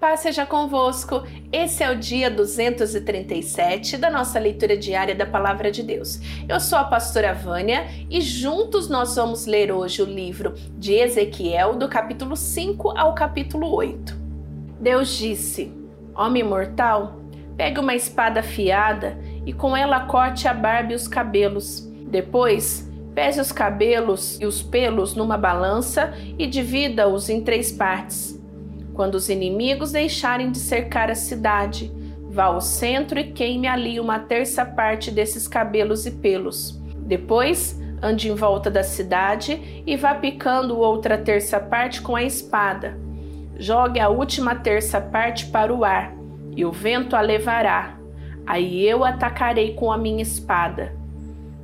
Paz seja convosco. Esse é o dia 237 da nossa leitura diária da Palavra de Deus. Eu sou a pastora Vânia e juntos nós vamos ler hoje o livro de Ezequiel, do capítulo 5 ao capítulo 8. Deus disse: Homem mortal, pegue uma espada afiada e com ela corte a barba e os cabelos. Depois, pese os cabelos e os pelos numa balança e divida-os em três partes. Quando os inimigos deixarem de cercar a cidade, vá ao centro e queime ali uma terça parte desses cabelos e pelos. Depois, ande em volta da cidade e vá picando outra terça parte com a espada. Jogue a última terça parte para o ar, e o vento a levará. Aí eu atacarei com a minha espada.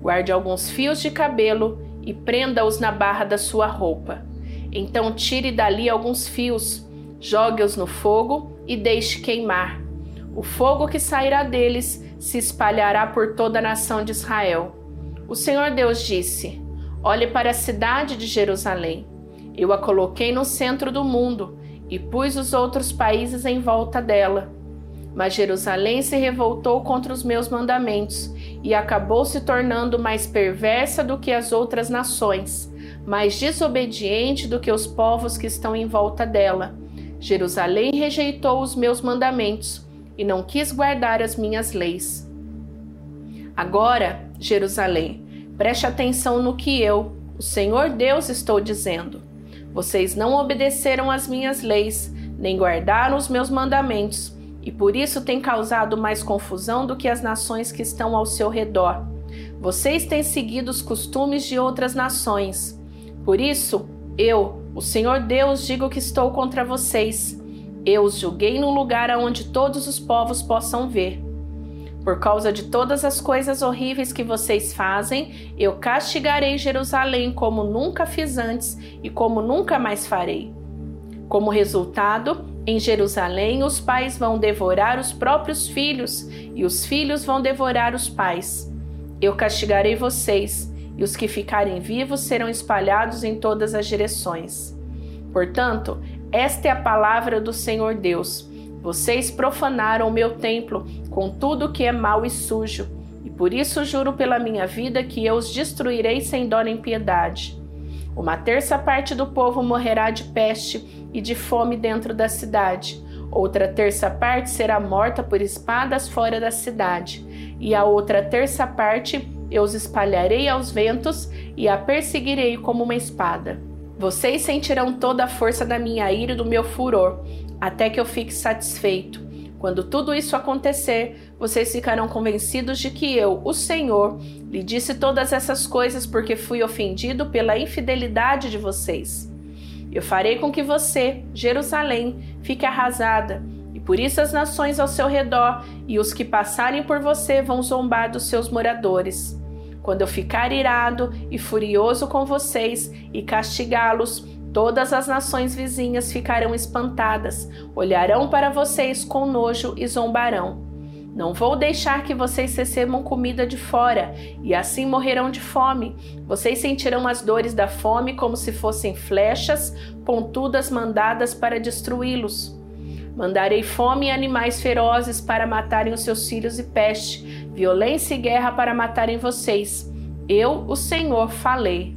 Guarde alguns fios de cabelo e prenda-os na barra da sua roupa. Então tire dali alguns fios jogue-os no fogo e deixe queimar. O fogo que sairá deles se espalhará por toda a nação de Israel. O Senhor Deus disse: Olhe para a cidade de Jerusalém. Eu a coloquei no centro do mundo e pus os outros países em volta dela. Mas Jerusalém se revoltou contra os meus mandamentos e acabou se tornando mais perversa do que as outras nações, mais desobediente do que os povos que estão em volta dela Jerusalém rejeitou os meus mandamentos e não quis guardar as minhas leis. Agora, Jerusalém, preste atenção no que eu, o Senhor Deus, estou dizendo. Vocês não obedeceram às minhas leis, nem guardaram os meus mandamentos, e por isso têm causado mais confusão do que as nações que estão ao seu redor. Vocês têm seguido os costumes de outras nações. Por isso, eu, o Senhor Deus, digo que estou contra vocês. Eu os julguei num lugar aonde todos os povos possam ver. Por causa de todas as coisas horríveis que vocês fazem, eu castigarei Jerusalém como nunca fiz antes e como nunca mais farei. Como resultado, em Jerusalém os pais vão devorar os próprios filhos e os filhos vão devorar os pais. Eu castigarei vocês e os que ficarem vivos serão espalhados em todas as direções. Portanto, esta é a palavra do Senhor Deus. Vocês profanaram o meu templo com tudo que é mau e sujo, e por isso juro pela minha vida que eu os destruirei sem dó nem piedade. Uma terça parte do povo morrerá de peste e de fome dentro da cidade. Outra terça parte será morta por espadas fora da cidade, e a outra terça parte eu os espalharei aos ventos e a perseguirei como uma espada. Vocês sentirão toda a força da minha ira e do meu furor, até que eu fique satisfeito. Quando tudo isso acontecer, vocês ficarão convencidos de que eu, o Senhor, lhe disse todas essas coisas porque fui ofendido pela infidelidade de vocês. Eu farei com que você, Jerusalém, fique arrasada, e por isso as nações ao seu redor e os que passarem por você vão zombar dos seus moradores. Quando eu ficar irado e furioso com vocês e castigá-los, todas as nações vizinhas ficarão espantadas, olharão para vocês com nojo e zombarão. Não vou deixar que vocês recebam comida de fora e assim morrerão de fome. Vocês sentirão as dores da fome como se fossem flechas pontudas mandadas para destruí-los. Mandarei fome e animais ferozes para matarem os seus filhos e peste, violência e guerra para matarem vocês. Eu, o Senhor, falei.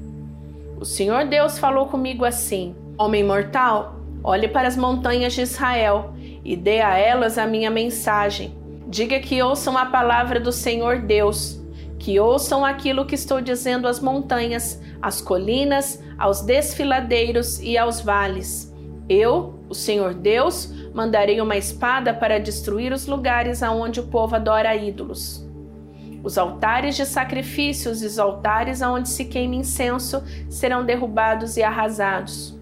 O Senhor Deus falou comigo assim: Homem mortal, olhe para as montanhas de Israel e dê a elas a minha mensagem. Diga que ouçam a palavra do Senhor Deus, que ouçam aquilo que estou dizendo às montanhas, às colinas, aos desfiladeiros e aos vales. Eu, o Senhor Deus, mandarei uma espada para destruir os lugares aonde o povo adora ídolos. Os altares de sacrifícios e os altares aonde se queima incenso serão derrubados e arrasados.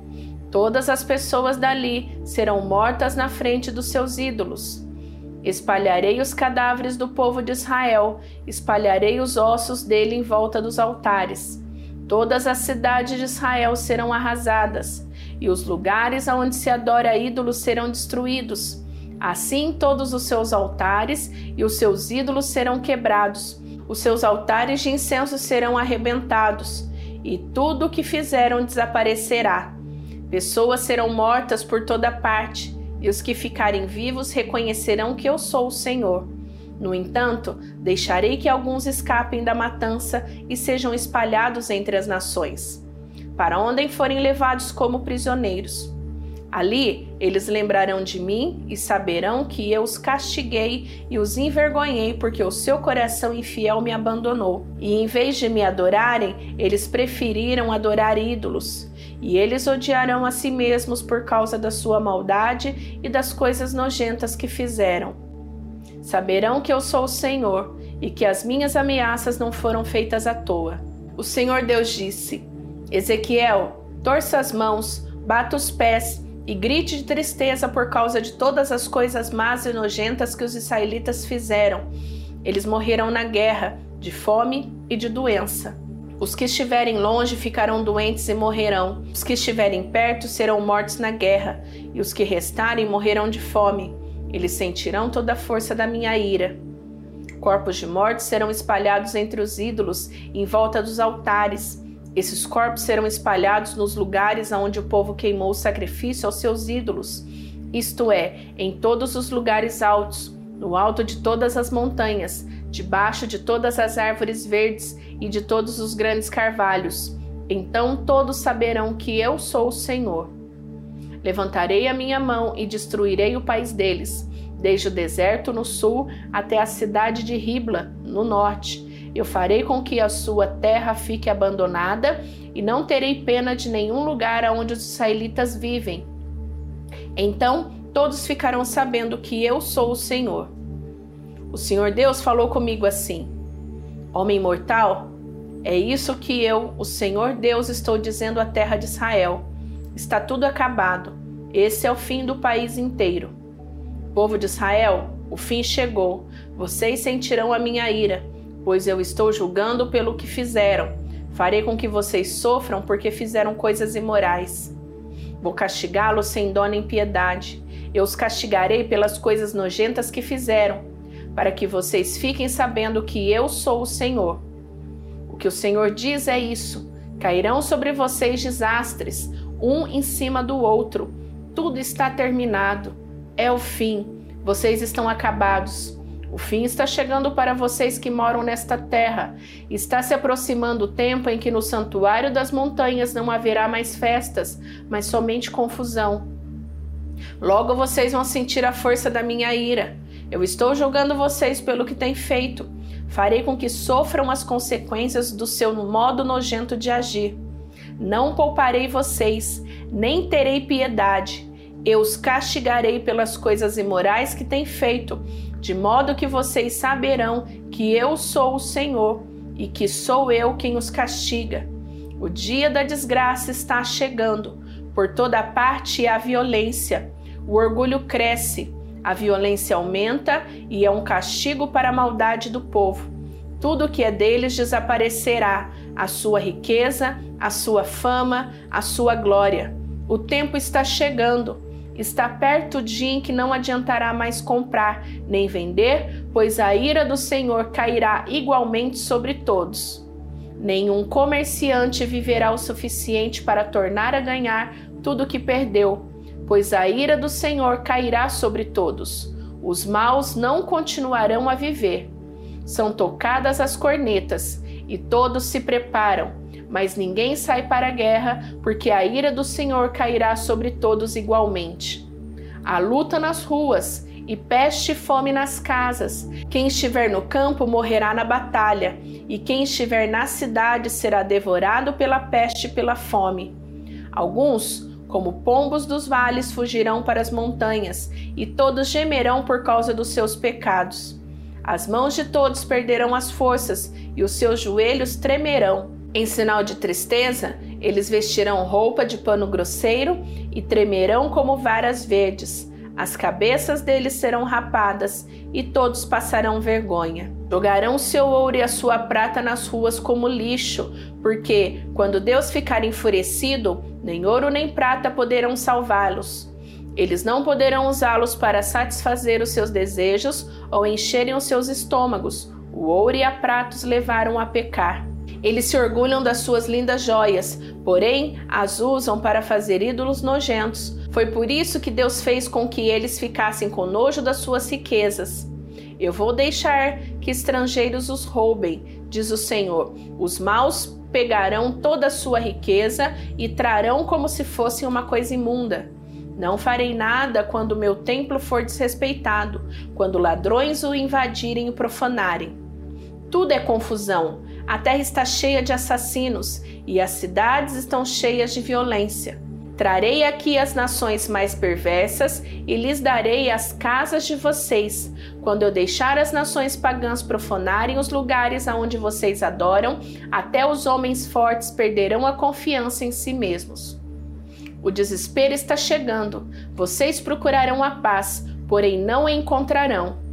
Todas as pessoas dali serão mortas na frente dos seus ídolos. Espalharei os cadáveres do povo de Israel, espalharei os ossos dele em volta dos altares. Todas as cidades de Israel serão arrasadas e os lugares aonde se adora ídolos serão destruídos. Assim, todos os seus altares e os seus ídolos serão quebrados, os seus altares de incenso serão arrebentados, e tudo o que fizeram desaparecerá. Pessoas serão mortas por toda parte, e os que ficarem vivos reconhecerão que eu sou o Senhor. No entanto, deixarei que alguns escapem da matança e sejam espalhados entre as nações, para onde forem levados como prisioneiros. Ali eles lembrarão de mim e saberão que eu os castiguei e os envergonhei porque o seu coração infiel me abandonou. E em vez de me adorarem, eles preferiram adorar ídolos. E eles odiarão a si mesmos por causa da sua maldade e das coisas nojentas que fizeram. Saberão que eu sou o Senhor e que as minhas ameaças não foram feitas à toa. O Senhor Deus disse: Ezequiel, torça as mãos, bata os pés e grite de tristeza por causa de todas as coisas más e nojentas que os israelitas fizeram. Eles morrerão na guerra, de fome e de doença. Os que estiverem longe ficarão doentes e morrerão. Os que estiverem perto serão mortos na guerra, e os que restarem morrerão de fome. Eles sentirão toda a força da minha ira. Corpos de mortos serão espalhados entre os ídolos, em volta dos altares esses corpos serão espalhados nos lugares aonde o povo queimou o sacrifício aos seus ídolos, isto é, em todos os lugares altos, no alto de todas as montanhas, debaixo de todas as árvores verdes e de todos os grandes carvalhos. Então todos saberão que eu sou o Senhor. Levantarei a minha mão e destruirei o país deles, desde o deserto no sul até a cidade de Ribla, no norte eu farei com que a sua terra fique abandonada e não terei pena de nenhum lugar onde os israelitas vivem. Então todos ficarão sabendo que eu sou o Senhor. O Senhor Deus falou comigo assim: Homem mortal, é isso que eu, o Senhor Deus, estou dizendo à terra de Israel. Está tudo acabado. Esse é o fim do país inteiro. Povo de Israel, o fim chegou. Vocês sentirão a minha ira pois eu estou julgando pelo que fizeram. Farei com que vocês sofram porque fizeram coisas imorais. Vou castigá-los sem dó nem piedade. Eu os castigarei pelas coisas nojentas que fizeram, para que vocês fiquem sabendo que eu sou o Senhor. O que o Senhor diz é isso: cairão sobre vocês desastres, um em cima do outro. Tudo está terminado. É o fim. Vocês estão acabados. O fim está chegando para vocês que moram nesta terra. Está se aproximando o tempo em que no santuário das montanhas não haverá mais festas, mas somente confusão. Logo vocês vão sentir a força da minha ira. Eu estou julgando vocês pelo que têm feito. Farei com que sofram as consequências do seu modo nojento de agir. Não pouparei vocês, nem terei piedade. Eu os castigarei pelas coisas imorais que têm feito de modo que vocês saberão que eu sou o Senhor e que sou eu quem os castiga. O dia da desgraça está chegando. Por toda parte há violência. O orgulho cresce, a violência aumenta e é um castigo para a maldade do povo. Tudo que é deles desaparecerá, a sua riqueza, a sua fama, a sua glória. O tempo está chegando Está perto o dia em que não adiantará mais comprar nem vender, pois a ira do Senhor cairá igualmente sobre todos. Nenhum comerciante viverá o suficiente para tornar a ganhar tudo o que perdeu, pois a ira do Senhor cairá sobre todos. Os maus não continuarão a viver. São tocadas as cornetas e todos se preparam mas ninguém sai para a guerra, porque a ira do Senhor cairá sobre todos igualmente. Há luta nas ruas e peste e fome nas casas. Quem estiver no campo morrerá na batalha, e quem estiver na cidade será devorado pela peste e pela fome. Alguns, como pombos dos vales, fugirão para as montanhas, e todos gemerão por causa dos seus pecados. As mãos de todos perderão as forças, e os seus joelhos tremerão. Em sinal de tristeza, eles vestirão roupa de pano grosseiro e tremerão como varas verdes. As cabeças deles serão rapadas e todos passarão vergonha. Jogarão seu ouro e a sua prata nas ruas como lixo, porque, quando Deus ficar enfurecido, nem ouro nem prata poderão salvá-los. Eles não poderão usá-los para satisfazer os seus desejos ou encherem os seus estômagos. O ouro e a prata os levaram a pecar. Eles se orgulham das suas lindas joias, porém as usam para fazer ídolos nojentos. Foi por isso que Deus fez com que eles ficassem com nojo das suas riquezas. Eu vou deixar que estrangeiros os roubem, diz o Senhor. Os maus pegarão toda a sua riqueza e trarão como se fosse uma coisa imunda. Não farei nada quando meu templo for desrespeitado, quando ladrões o invadirem e profanarem. Tudo é confusão. A terra está cheia de assassinos e as cidades estão cheias de violência. Trarei aqui as nações mais perversas e lhes darei as casas de vocês. Quando eu deixar as nações pagãs profanarem os lugares aonde vocês adoram, até os homens fortes perderão a confiança em si mesmos. O desespero está chegando. Vocês procurarão a paz, porém não a encontrarão.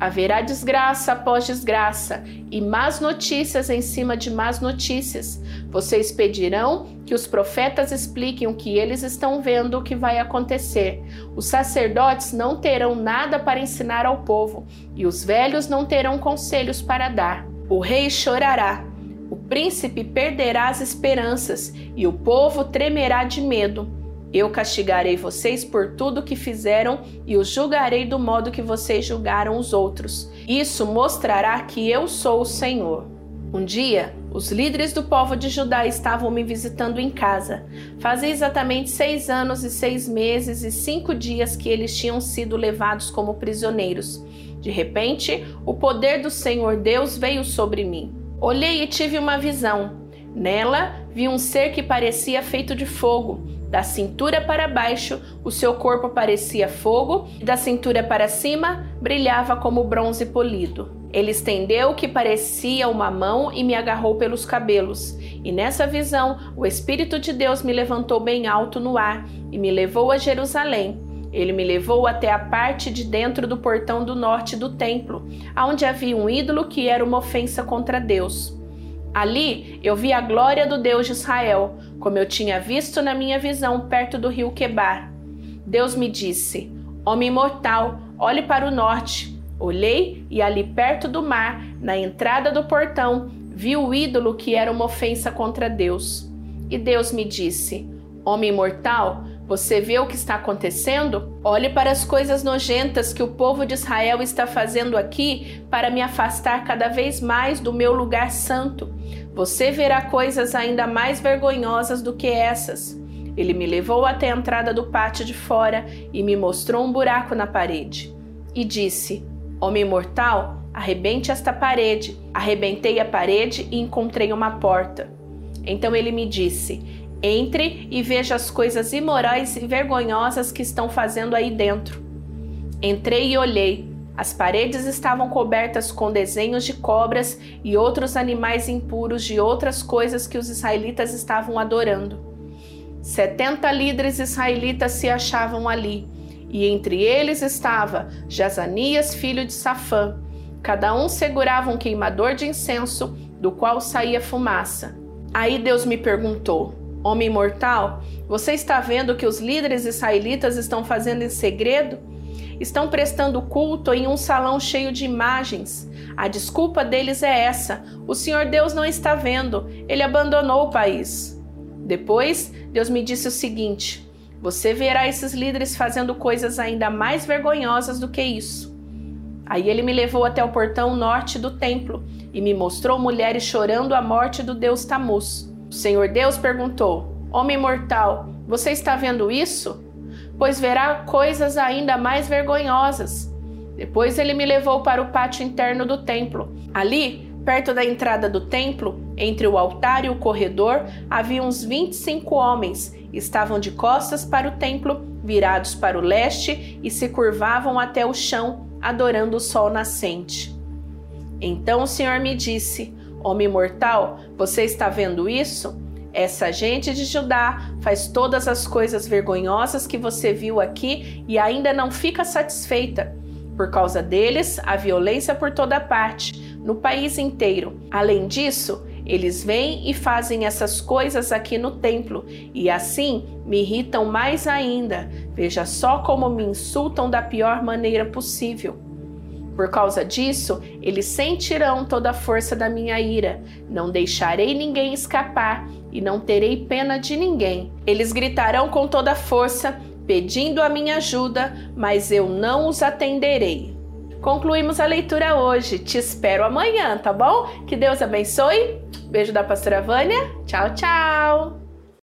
Haverá desgraça após desgraça e más notícias em cima de más notícias. Vocês pedirão que os profetas expliquem o que eles estão vendo o que vai acontecer. Os sacerdotes não terão nada para ensinar ao povo e os velhos não terão conselhos para dar. O rei chorará, o príncipe perderá as esperanças e o povo tremerá de medo. Eu castigarei vocês por tudo que fizeram e os julgarei do modo que vocês julgaram os outros. Isso mostrará que eu sou o Senhor. Um dia, os líderes do povo de Judá estavam me visitando em casa. Fazia exatamente seis anos e seis meses e cinco dias que eles tinham sido levados como prisioneiros. De repente, o poder do Senhor Deus veio sobre mim. Olhei e tive uma visão. Nela vi um ser que parecia feito de fogo da cintura para baixo, o seu corpo parecia fogo, e da cintura para cima, brilhava como bronze polido. Ele estendeu o que parecia uma mão e me agarrou pelos cabelos. E nessa visão, o Espírito de Deus me levantou bem alto no ar e me levou a Jerusalém. Ele me levou até a parte de dentro do portão do norte do templo, onde havia um ídolo que era uma ofensa contra Deus. Ali eu vi a glória do Deus de Israel, como eu tinha visto na minha visão perto do rio Quebar. Deus me disse: Homem mortal, olhe para o norte. Olhei e ali perto do mar, na entrada do portão, vi o ídolo que era uma ofensa contra Deus. E Deus me disse: Homem mortal, você vê o que está acontecendo? Olhe para as coisas nojentas que o povo de Israel está fazendo aqui para me afastar cada vez mais do meu lugar santo. Você verá coisas ainda mais vergonhosas do que essas. Ele me levou até a entrada do pátio de fora e me mostrou um buraco na parede. E disse: Homem mortal, arrebente esta parede. Arrebentei a parede e encontrei uma porta. Então ele me disse: entre e veja as coisas imorais e vergonhosas que estão fazendo aí dentro. Entrei e olhei. As paredes estavam cobertas com desenhos de cobras e outros animais impuros de outras coisas que os israelitas estavam adorando. Setenta líderes israelitas se achavam ali, e entre eles estava Jazanias, filho de Safã. Cada um segurava um queimador de incenso, do qual saía fumaça. Aí Deus me perguntou: Homem mortal, você está vendo o que os líderes israelitas estão fazendo em segredo? Estão prestando culto em um salão cheio de imagens. A desculpa deles é essa: o Senhor Deus não está vendo, ele abandonou o país. Depois, Deus me disse o seguinte: você verá esses líderes fazendo coisas ainda mais vergonhosas do que isso. Aí ele me levou até o portão norte do templo e me mostrou mulheres chorando a morte do deus Tamuz. O Senhor Deus perguntou: Homem mortal, você está vendo isso? Pois verá coisas ainda mais vergonhosas. Depois ele me levou para o pátio interno do templo. Ali, perto da entrada do templo, entre o altar e o corredor, havia uns 25 homens. Estavam de costas para o templo, virados para o leste e se curvavam até o chão, adorando o sol nascente. Então o Senhor me disse: Homem mortal, você está vendo isso? Essa gente de Judá faz todas as coisas vergonhosas que você viu aqui e ainda não fica satisfeita. Por causa deles, há violência por toda parte, no país inteiro. Além disso, eles vêm e fazem essas coisas aqui no templo e assim me irritam mais ainda. Veja só como me insultam da pior maneira possível. Por causa disso, eles sentirão toda a força da minha ira. Não deixarei ninguém escapar e não terei pena de ninguém. Eles gritarão com toda a força: pedindo a minha ajuda, mas eu não os atenderei. Concluímos a leitura hoje. Te espero amanhã, tá bom? Que Deus abençoe. Beijo da pastora Vânia. Tchau, tchau.